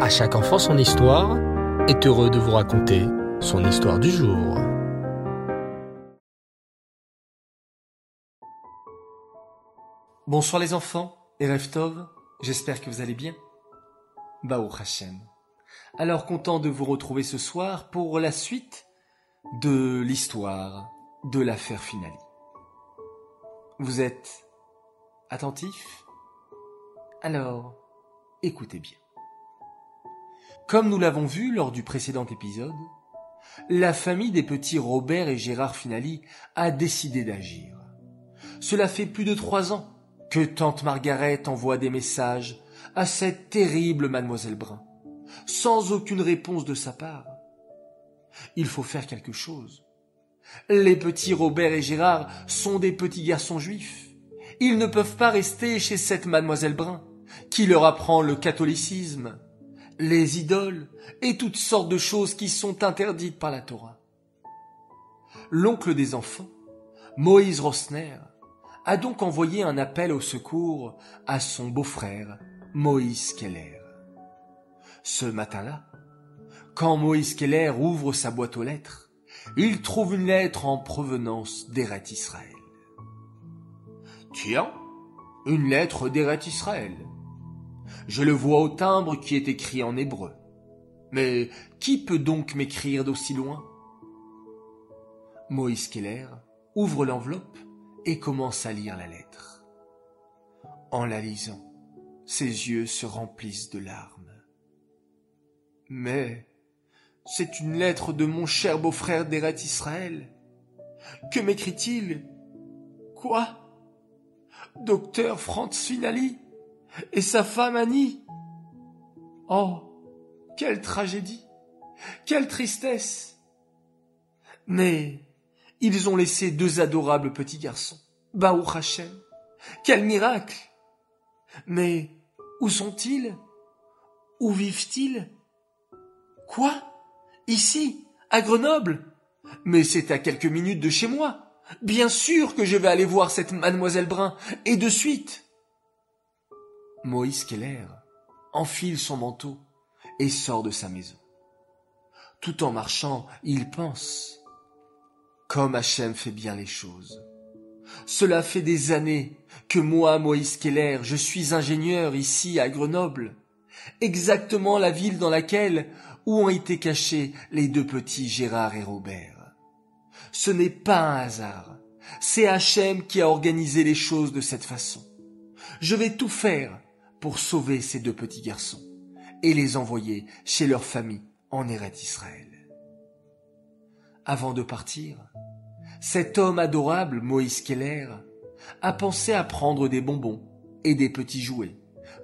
À chaque enfant son histoire est heureux de vous raconter son histoire du jour. Bonsoir les enfants et j'espère que vous allez bien. Baou Hashem. Alors content de vous retrouver ce soir pour la suite de l'histoire de l'affaire Finali. Vous êtes attentifs? Alors, écoutez bien. Comme nous l'avons vu lors du précédent épisode, la famille des petits Robert et Gérard Finali a décidé d'agir. Cela fait plus de trois ans que tante Margaret envoie des messages à cette terrible mademoiselle Brun, sans aucune réponse de sa part. Il faut faire quelque chose. Les petits Robert et Gérard sont des petits garçons juifs. Ils ne peuvent pas rester chez cette mademoiselle Brun, qui leur apprend le catholicisme, les idoles et toutes sortes de choses qui sont interdites par la Torah. L'oncle des enfants, Moïse Rosner, a donc envoyé un appel au secours à son beau-frère, Moïse Keller. Ce matin-là, quand Moïse Keller ouvre sa boîte aux lettres, il trouve une lettre en provenance d'Eret Israël. Tiens, une lettre d'Eret Israël. Je le vois au timbre qui est écrit en hébreu. Mais qui peut donc m'écrire d'aussi loin? Moïse Keller ouvre l'enveloppe et commence à lire la lettre. En la lisant, ses yeux se remplissent de larmes. Mais c'est une lettre de mon cher beau-frère d'Eret Israël. Que m'écrit-il? Quoi? Docteur Franz Finali? Et sa femme Annie Oh, quelle tragédie Quelle tristesse Mais ils ont laissé deux adorables petits garçons. Baou Hachem. Quel miracle Mais où sont-ils? Où vivent-ils? Quoi? Ici, à Grenoble? Mais c'est à quelques minutes de chez moi. Bien sûr que je vais aller voir cette mademoiselle Brun, et de suite. Moïse Keller enfile son manteau et sort de sa maison. Tout en marchant, il pense comme Hachem fait bien les choses. Cela fait des années que moi, Moïse Keller, je suis ingénieur ici à Grenoble, exactement la ville dans laquelle où ont été cachés les deux petits Gérard et Robert. Ce n'est pas un hasard, c'est Hachem qui a organisé les choses de cette façon. Je vais tout faire pour sauver ces deux petits garçons et les envoyer chez leur famille en Eretz Israël. Avant de partir, cet homme adorable, Moïse Keller, a pensé à prendre des bonbons et des petits jouets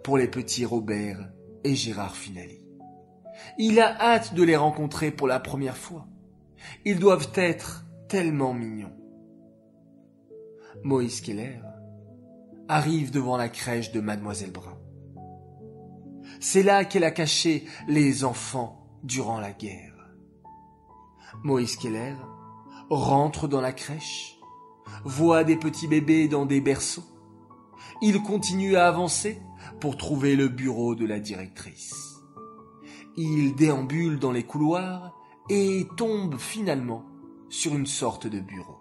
pour les petits Robert et Gérard Finali. Il a hâte de les rencontrer pour la première fois. Ils doivent être tellement mignons. Moïse Keller arrive devant la crèche de Mademoiselle Brun. C'est là qu'elle a caché les enfants durant la guerre. Moïse Keller rentre dans la crèche, voit des petits bébés dans des berceaux. Il continue à avancer pour trouver le bureau de la directrice. Il déambule dans les couloirs et tombe finalement sur une sorte de bureau.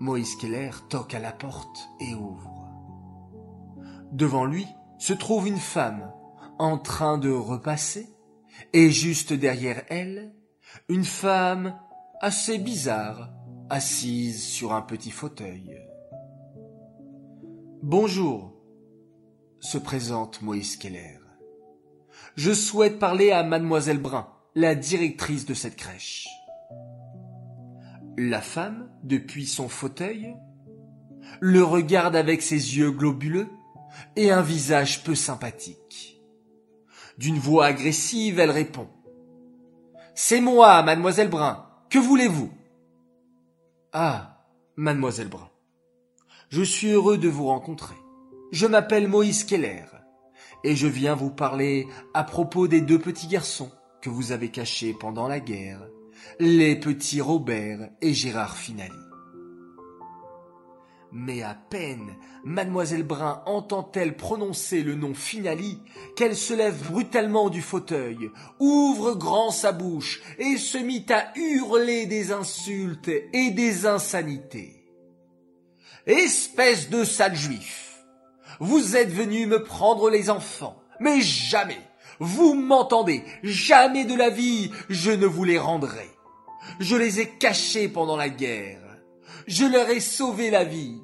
Moïse Keller toque à la porte et ouvre. Devant lui se trouve une femme en train de repasser et juste derrière elle, une femme assez bizarre, assise sur un petit fauteuil. Bonjour, se présente Moïse Keller. Je souhaite parler à mademoiselle Brun, la directrice de cette crèche. La femme, depuis son fauteuil, le regarde avec ses yeux globuleux et un visage peu sympathique. D'une voix agressive, elle répond. C'est moi, mademoiselle Brun. Que voulez-vous? Ah, mademoiselle Brun. Je suis heureux de vous rencontrer. Je m'appelle Moïse Keller et je viens vous parler à propos des deux petits garçons que vous avez cachés pendant la guerre, les petits Robert et Gérard Finali. Mais à peine mademoiselle Brun entend-elle prononcer le nom Finali qu'elle se lève brutalement du fauteuil, ouvre grand sa bouche et se mit à hurler des insultes et des insanités. Espèce de sale juif! Vous êtes venu me prendre les enfants, mais jamais, vous m'entendez, jamais de la vie je ne vous les rendrai. Je les ai cachés pendant la guerre. Je leur ai sauvé la vie.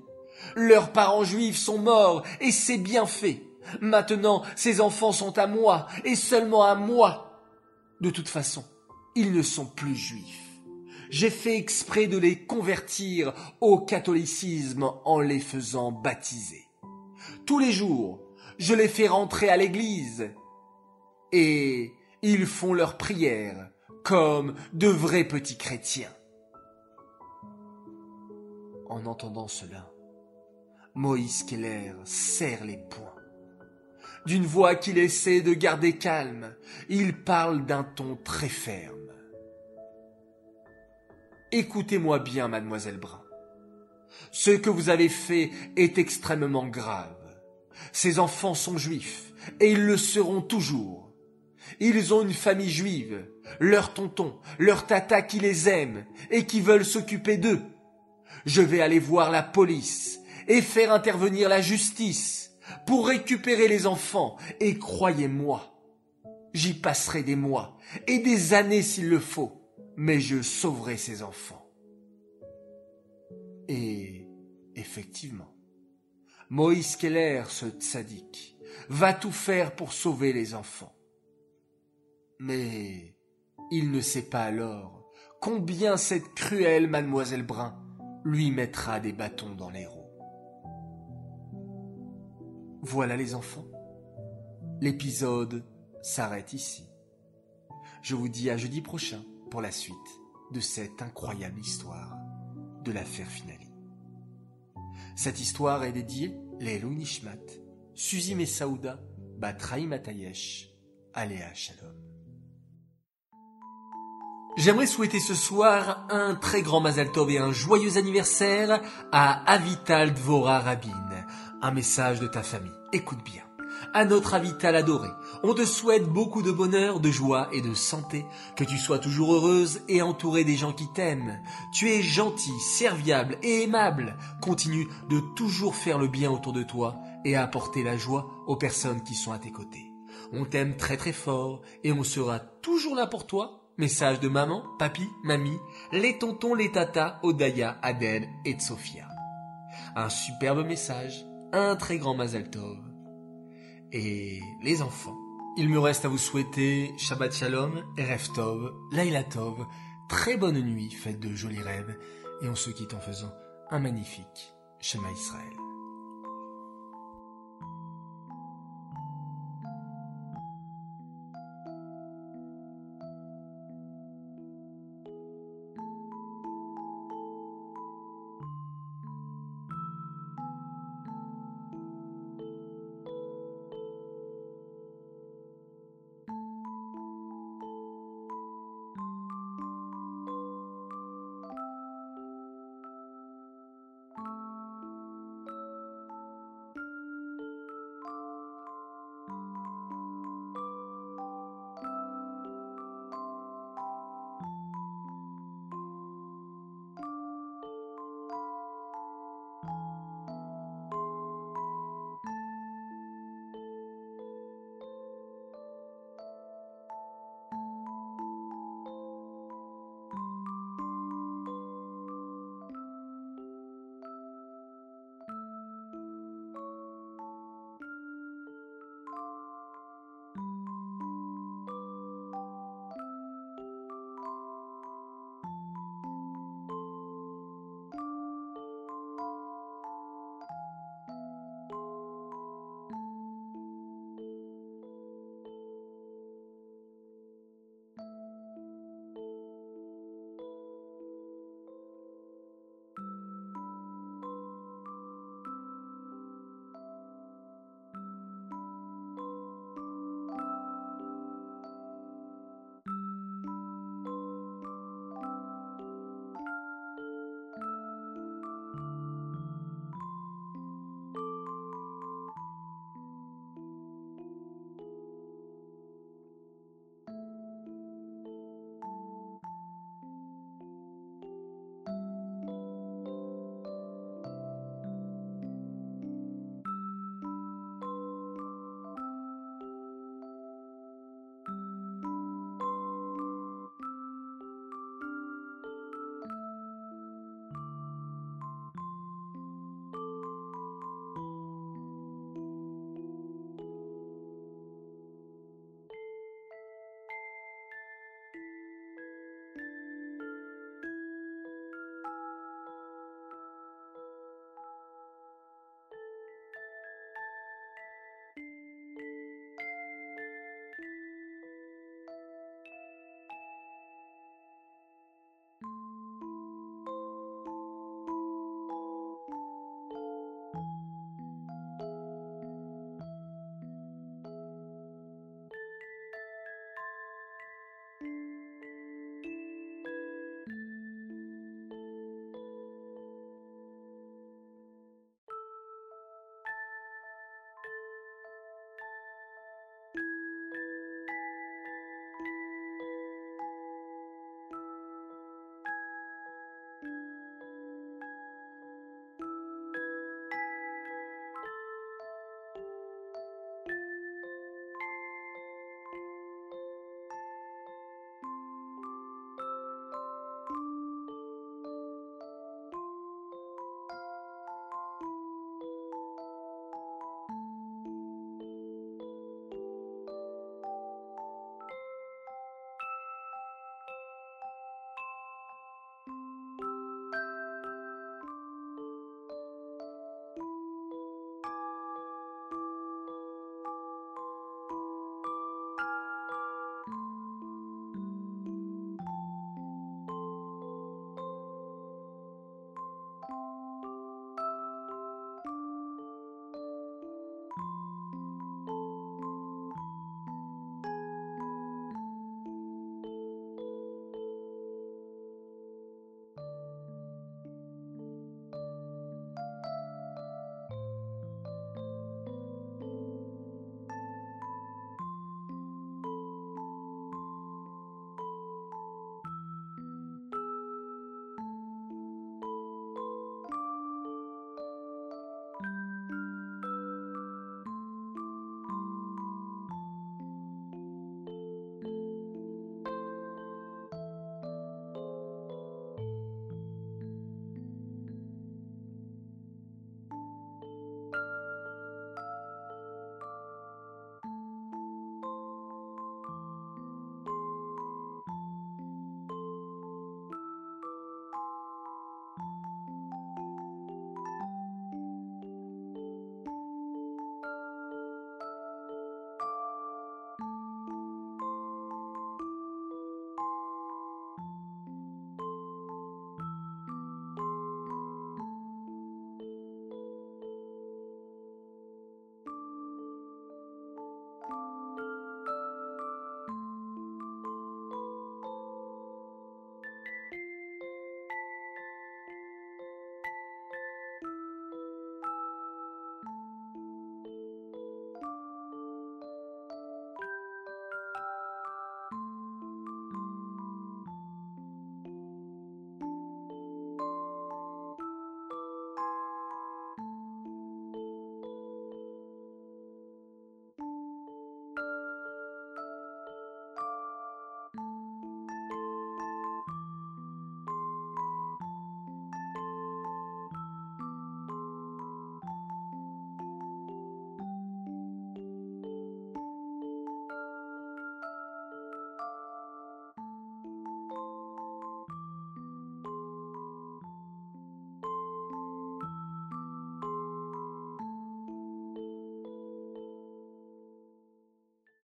Leurs parents juifs sont morts et c'est bien fait. Maintenant, ces enfants sont à moi et seulement à moi. De toute façon, ils ne sont plus juifs. J'ai fait exprès de les convertir au catholicisme en les faisant baptiser. Tous les jours, je les fais rentrer à l'église et ils font leurs prières comme de vrais petits chrétiens. En entendant cela, Moïse Keller serre les poings. D'une voix qu'il essaie de garder calme, il parle d'un ton très ferme. Écoutez-moi bien, mademoiselle Brun. Ce que vous avez fait est extrêmement grave. Ces enfants sont juifs, et ils le seront toujours. Ils ont une famille juive, leur tonton, leur tata qui les aiment et qui veulent s'occuper d'eux. Je vais aller voir la police et faire intervenir la justice pour récupérer les enfants et croyez-moi, j'y passerai des mois et des années s'il le faut, mais je sauverai ces enfants. Et effectivement, Moïse Keller, ce tzaddik, va tout faire pour sauver les enfants. Mais il ne sait pas alors combien cette cruelle mademoiselle Brun lui mettra des bâtons dans les roues. Voilà les enfants. L'épisode s'arrête ici. Je vous dis à jeudi prochain pour la suite de cette incroyable histoire de l'affaire Finali. Cette histoire est dédiée les Nishmat, Suzy Messaouda, Batraï Matayesh, Aléa Shalom. J'aimerais souhaiter ce soir un très grand Mazal Tov et un joyeux anniversaire à Avital Dvora Rabin. Un message de ta famille. Écoute bien. À notre Avital adoré, on te souhaite beaucoup de bonheur, de joie et de santé, que tu sois toujours heureuse et entourée des gens qui t'aiment. Tu es gentil, serviable et aimable. Continue de toujours faire le bien autour de toi et apporter la joie aux personnes qui sont à tes côtés. On t'aime très très fort et on sera toujours là pour toi Message de maman, papi, mamie, les tontons, les tatas, Odaya, Adèle et Sophia. Un superbe message, un très grand Mazal Tov. Et les enfants, il me reste à vous souhaiter Shabbat Shalom, Erev Tov, Laila Tov, très bonne nuit, faites de jolis rêves, et on se quitte en faisant un magnifique Shema Israël.